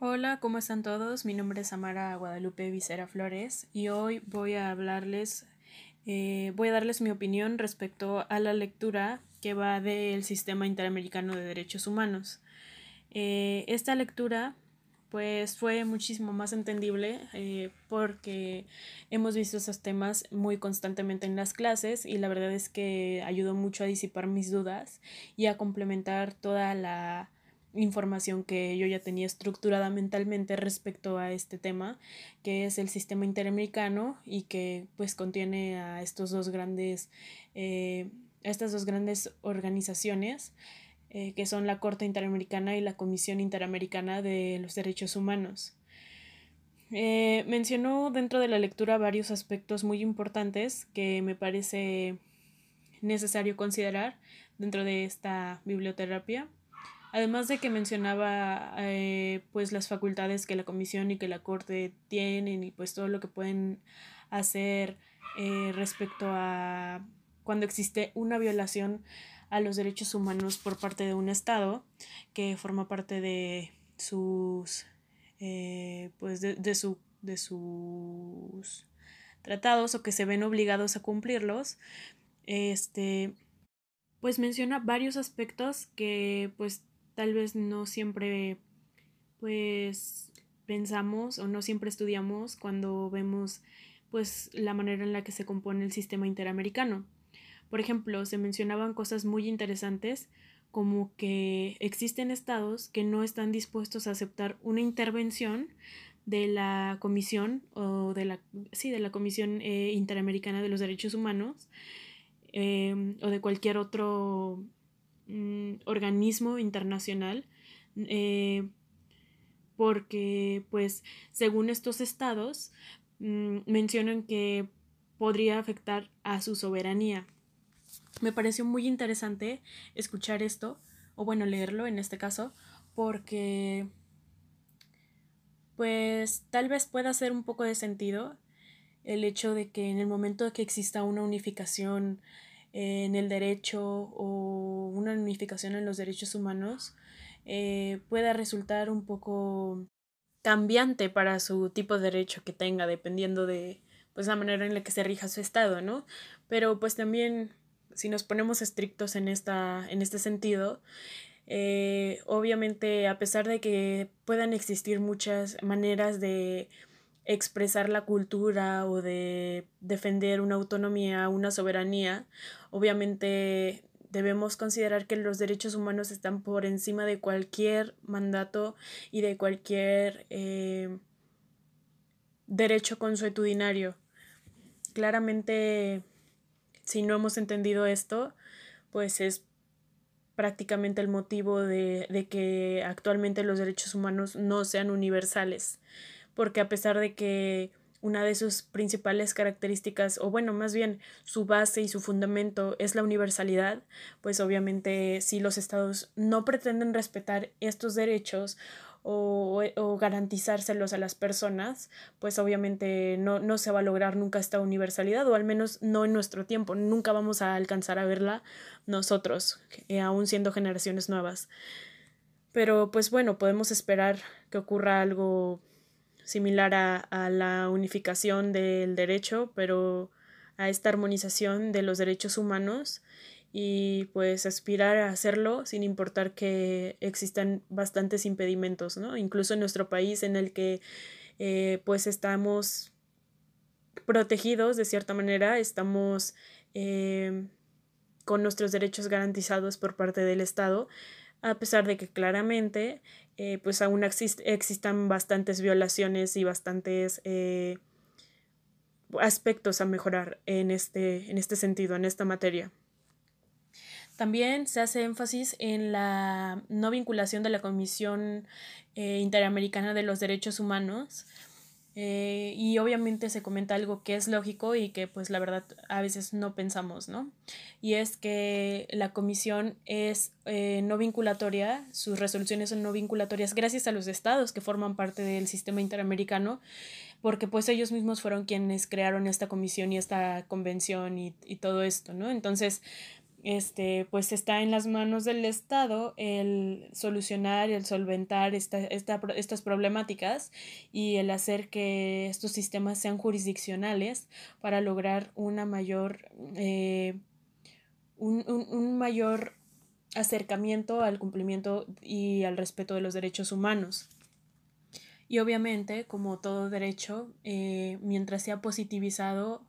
Hola, ¿cómo están todos? Mi nombre es Amara Guadalupe Vicera Flores y hoy voy a hablarles, eh, voy a darles mi opinión respecto a la lectura que va del Sistema Interamericano de Derechos Humanos. Eh, esta lectura pues fue muchísimo más entendible eh, porque hemos visto esos temas muy constantemente en las clases y la verdad es que ayudó mucho a disipar mis dudas y a complementar toda la información que yo ya tenía estructurada mentalmente respecto a este tema, que es el sistema interamericano y que pues contiene a estos dos grandes, eh, estas dos grandes organizaciones eh, que son la Corte Interamericana y la Comisión Interamericana de los Derechos Humanos. Eh, mencionó dentro de la lectura varios aspectos muy importantes que me parece necesario considerar dentro de esta biblioterapia. Además de que mencionaba eh, pues las facultades que la comisión y que la corte tienen y pues todo lo que pueden hacer eh, respecto a cuando existe una violación a los derechos humanos por parte de un estado que forma parte de sus eh, pues de, su, de sus tratados o que se ven obligados a cumplirlos este pues menciona varios aspectos que pues tal vez no siempre pues pensamos o no siempre estudiamos cuando vemos pues la manera en la que se compone el sistema interamericano. Por ejemplo, se mencionaban cosas muy interesantes como que existen estados que no están dispuestos a aceptar una intervención de la Comisión o de la, sí, de la Comisión eh, Interamericana de los Derechos Humanos eh, o de cualquier otro Mm, organismo internacional eh, porque pues según estos estados mm, mencionan que podría afectar a su soberanía. Me pareció muy interesante escuchar esto, o bueno, leerlo en este caso, porque pues tal vez pueda hacer un poco de sentido el hecho de que en el momento de que exista una unificación en el derecho o una unificación en los derechos humanos eh, pueda resultar un poco cambiante para su tipo de derecho que tenga, dependiendo de pues la manera en la que se rija su estado, ¿no? Pero pues también si nos ponemos estrictos en esta en este sentido, eh, obviamente a pesar de que puedan existir muchas maneras de expresar la cultura o de defender una autonomía, una soberanía, obviamente debemos considerar que los derechos humanos están por encima de cualquier mandato y de cualquier eh, derecho consuetudinario. Claramente, si no hemos entendido esto, pues es prácticamente el motivo de, de que actualmente los derechos humanos no sean universales porque a pesar de que una de sus principales características, o bueno, más bien su base y su fundamento es la universalidad, pues obviamente si los estados no pretenden respetar estos derechos o, o garantizárselos a las personas, pues obviamente no, no se va a lograr nunca esta universalidad, o al menos no en nuestro tiempo, nunca vamos a alcanzar a verla nosotros, eh, aún siendo generaciones nuevas. Pero pues bueno, podemos esperar que ocurra algo similar a, la unificación del derecho, pero a esta armonización de los derechos humanos y pues aspirar a hacerlo sin importar que existan bastantes impedimentos, ¿no? Incluso en nuestro país en el que eh, pues estamos protegidos de cierta manera, estamos eh, con nuestros derechos garantizados por parte del Estado, a pesar de que claramente eh, pues aún existan bastantes violaciones y bastantes eh, aspectos a mejorar en este, en este sentido, en esta materia. También se hace énfasis en la no vinculación de la Comisión eh, Interamericana de los Derechos Humanos eh, y obviamente se comenta algo que es lógico y que pues la verdad a veces no pensamos, ¿no? Y es que la comisión es eh, no vinculatoria, sus resoluciones son no vinculatorias gracias a los estados que forman parte del sistema interamericano, porque pues ellos mismos fueron quienes crearon esta comisión y esta convención y, y todo esto, ¿no? Entonces, este, pues está en las manos del Estado el solucionar, el solventar esta, estas problemáticas y el hacer que estos sistemas sean jurisdiccionales para lograr una mayor, eh, un, un mayor acercamiento al cumplimiento y al respeto de los derechos humanos. Y obviamente, como todo derecho, eh, mientras sea positivizado,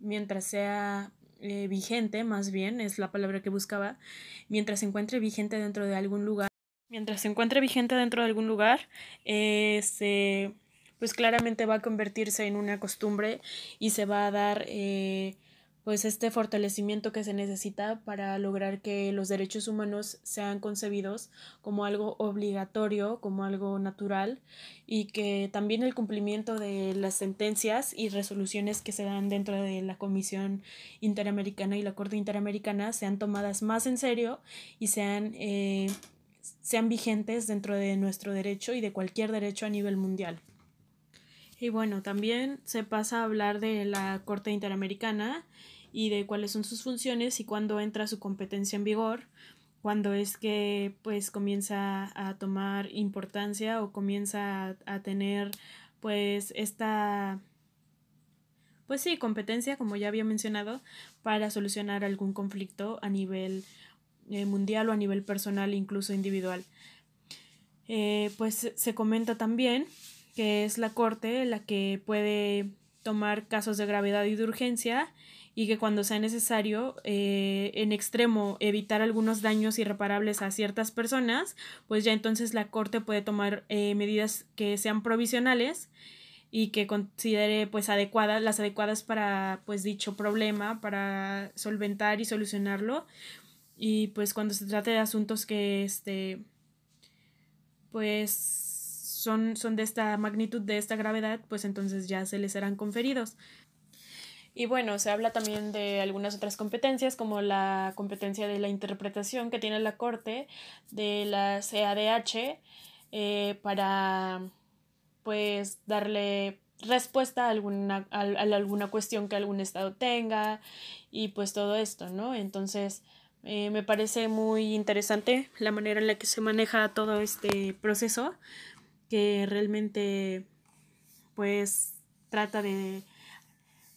mientras sea eh, vigente, más bien, es la palabra que buscaba, mientras se encuentre vigente dentro de algún lugar, mientras se encuentre vigente dentro de algún lugar, eh, pues claramente va a convertirse en una costumbre y se va a dar pues este fortalecimiento que se necesita para lograr que los derechos humanos sean concebidos como algo obligatorio, como algo natural y que también el cumplimiento de las sentencias y resoluciones que se dan dentro de la Comisión Interamericana y la Corte Interamericana sean tomadas más en serio y sean, eh, sean vigentes dentro de nuestro derecho y de cualquier derecho a nivel mundial. Y bueno, también se pasa a hablar de la Corte Interamericana y de cuáles son sus funciones y cuándo entra su competencia en vigor, cuándo es que pues comienza a tomar importancia o comienza a, tener pues esta pues sí, competencia, como ya había mencionado, para solucionar algún conflicto a nivel eh, mundial o a nivel personal, incluso individual. Eh, pues se comenta también que es la Corte la que puede tomar casos de gravedad y de urgencia y que cuando sea necesario, eh, en extremo, evitar algunos daños irreparables a ciertas personas, pues ya entonces la Corte puede tomar eh, medidas que sean provisionales y que considere pues adecuadas, las adecuadas para pues dicho problema, para solventar y solucionarlo. Y pues cuando se trate de asuntos que este pues son, son de esta magnitud, de esta gravedad, pues entonces ya se les serán conferidos. Y bueno, se habla también de algunas otras competencias, como la competencia de la interpretación que tiene la Corte de la CADH eh, para pues darle respuesta a alguna, a, alguna cuestión que algún estado tenga y pues todo esto, ¿no? Entonces, eh, me parece muy interesante la manera en la que se maneja todo este proceso, que realmente pues trata de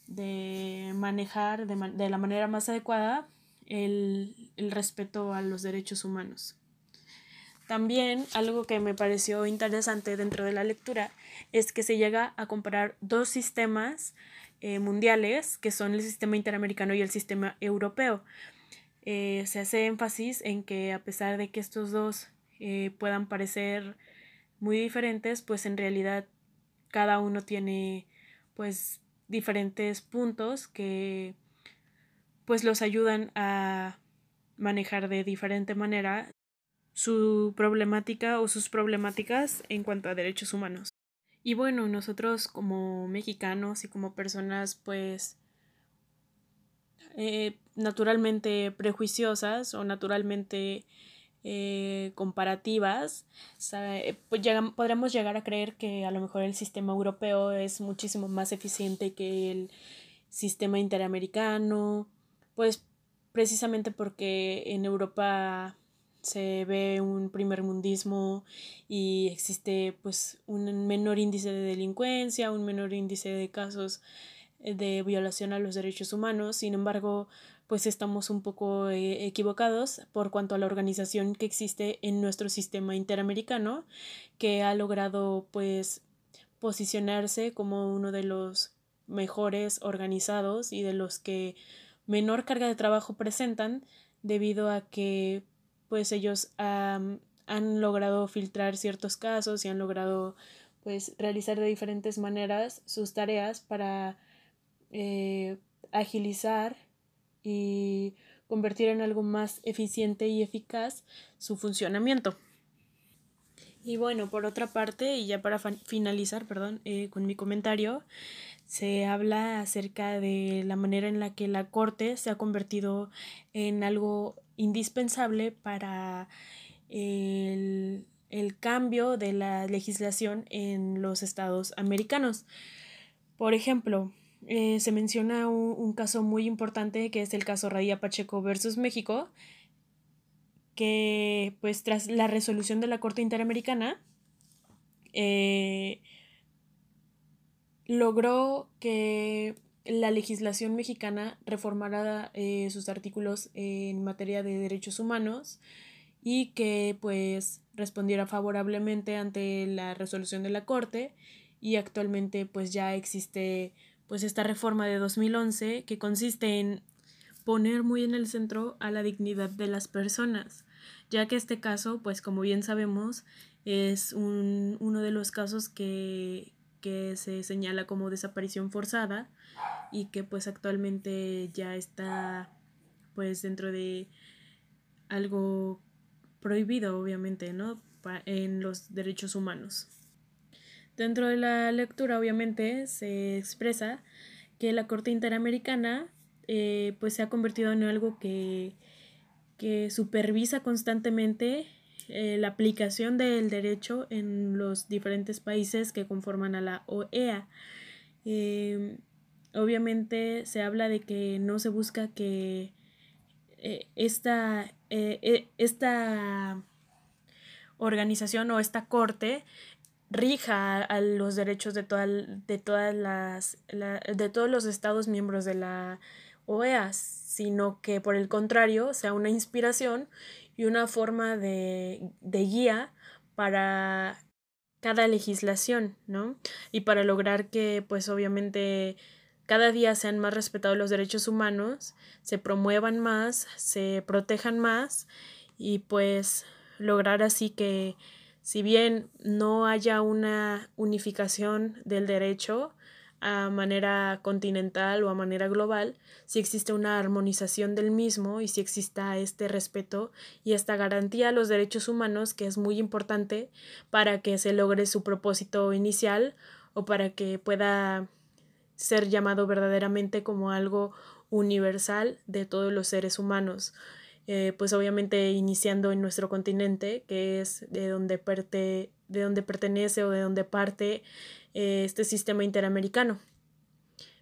de manejar de, la manera más adecuada el, respeto a los derechos humanos. También algo que me pareció interesante dentro de la lectura es que se llega a comparar dos sistemas eh, mundiales, que son el sistema interamericano y el sistema europeo. Eh, se hace énfasis en que a pesar de que estos dos eh, puedan parecer muy diferentes, pues en realidad cada uno tiene pues diferentes puntos que pues los ayudan a manejar de diferente manera su problemática o sus problemáticas en cuanto a derechos humanos. Y bueno, nosotros como mexicanos y como personas pues eh, naturalmente prejuiciosas o naturalmente eh, comparativas, pues podremos llegar a creer que a lo mejor el sistema europeo es muchísimo más eficiente que el sistema interamericano, pues precisamente porque en Europa se ve un primer mundismo y existe pues un menor índice de delincuencia, un menor índice de casos de violación a los derechos humanos. Sin embargo, pues estamos un poco eh, equivocados por cuanto a la organización que existe en nuestro sistema interamericano, que ha logrado pues posicionarse como uno de los mejores organizados y de los que menor carga de trabajo presentan debido a que pues ellos han logrado filtrar ciertos casos y han logrado pues realizar de diferentes maneras sus tareas para eh, agilizar y convertir en algo más eficiente y eficaz su funcionamiento. Y bueno, por otra parte, y ya para finalizar, perdón, eh, con mi comentario, se habla acerca de la manera en la que la Corte se ha convertido en algo indispensable para el, el cambio de la legislación en los estados americanos. Por ejemplo, eh, se menciona un, caso muy importante que es el caso Radía Pacheco versus México, que pues tras la resolución de la Corte Interamericana eh, logró que la legislación mexicana reformara eh, sus artículos en materia de derechos humanos y que pues respondiera favorablemente ante la resolución de la Corte y actualmente pues ya existe pues esta reforma de 2011 que consiste en poner muy en el centro a la dignidad de las personas, ya que este caso pues como bien sabemos es un, uno de los casos que, que se señala como desaparición forzada y que pues actualmente ya está pues dentro de algo prohibido obviamente, ¿no? en los derechos humanos. Dentro de la lectura obviamente se expresa que la Corte Interamericana eh, pues se ha convertido en algo que, que supervisa constantemente eh, la aplicación del derecho en los diferentes países que conforman a la OEA. Em, obviamente se habla de que no se busca que eh, esta, eh, esta organización o esta corte rija a los derechos de, de todas las de todos los estados miembros de la OEA, sino que por el contrario sea una inspiración y una forma de, de guía para cada legislación, ¿no? Y para lograr que, pues obviamente, cada día sean más respetados los derechos humanos, se promuevan más, se protejan más y pues lograr así que si bien no haya una unificación del derecho, a manera continental o a manera global, si existe una armonización del mismo y si exista este respeto y esta garantía a los derechos humanos que es muy importante para que se logre su propósito inicial o para que pueda ser llamado verdaderamente como algo universal de todos los seres humanos. Eh, pues obviamente iniciando en nuestro continente, que es de donde, de donde pertenece o de donde parte eh, este sistema interamericano.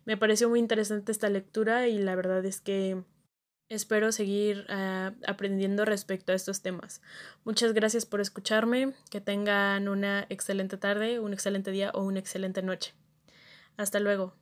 Me pareció muy interesante esta lectura y la verdad es que espero seguir ah, aprendiendo respecto a estos temas. Muchas gracias por escucharme, que tengan una excelente tarde, un excelente día o una excelente noche. Hasta luego.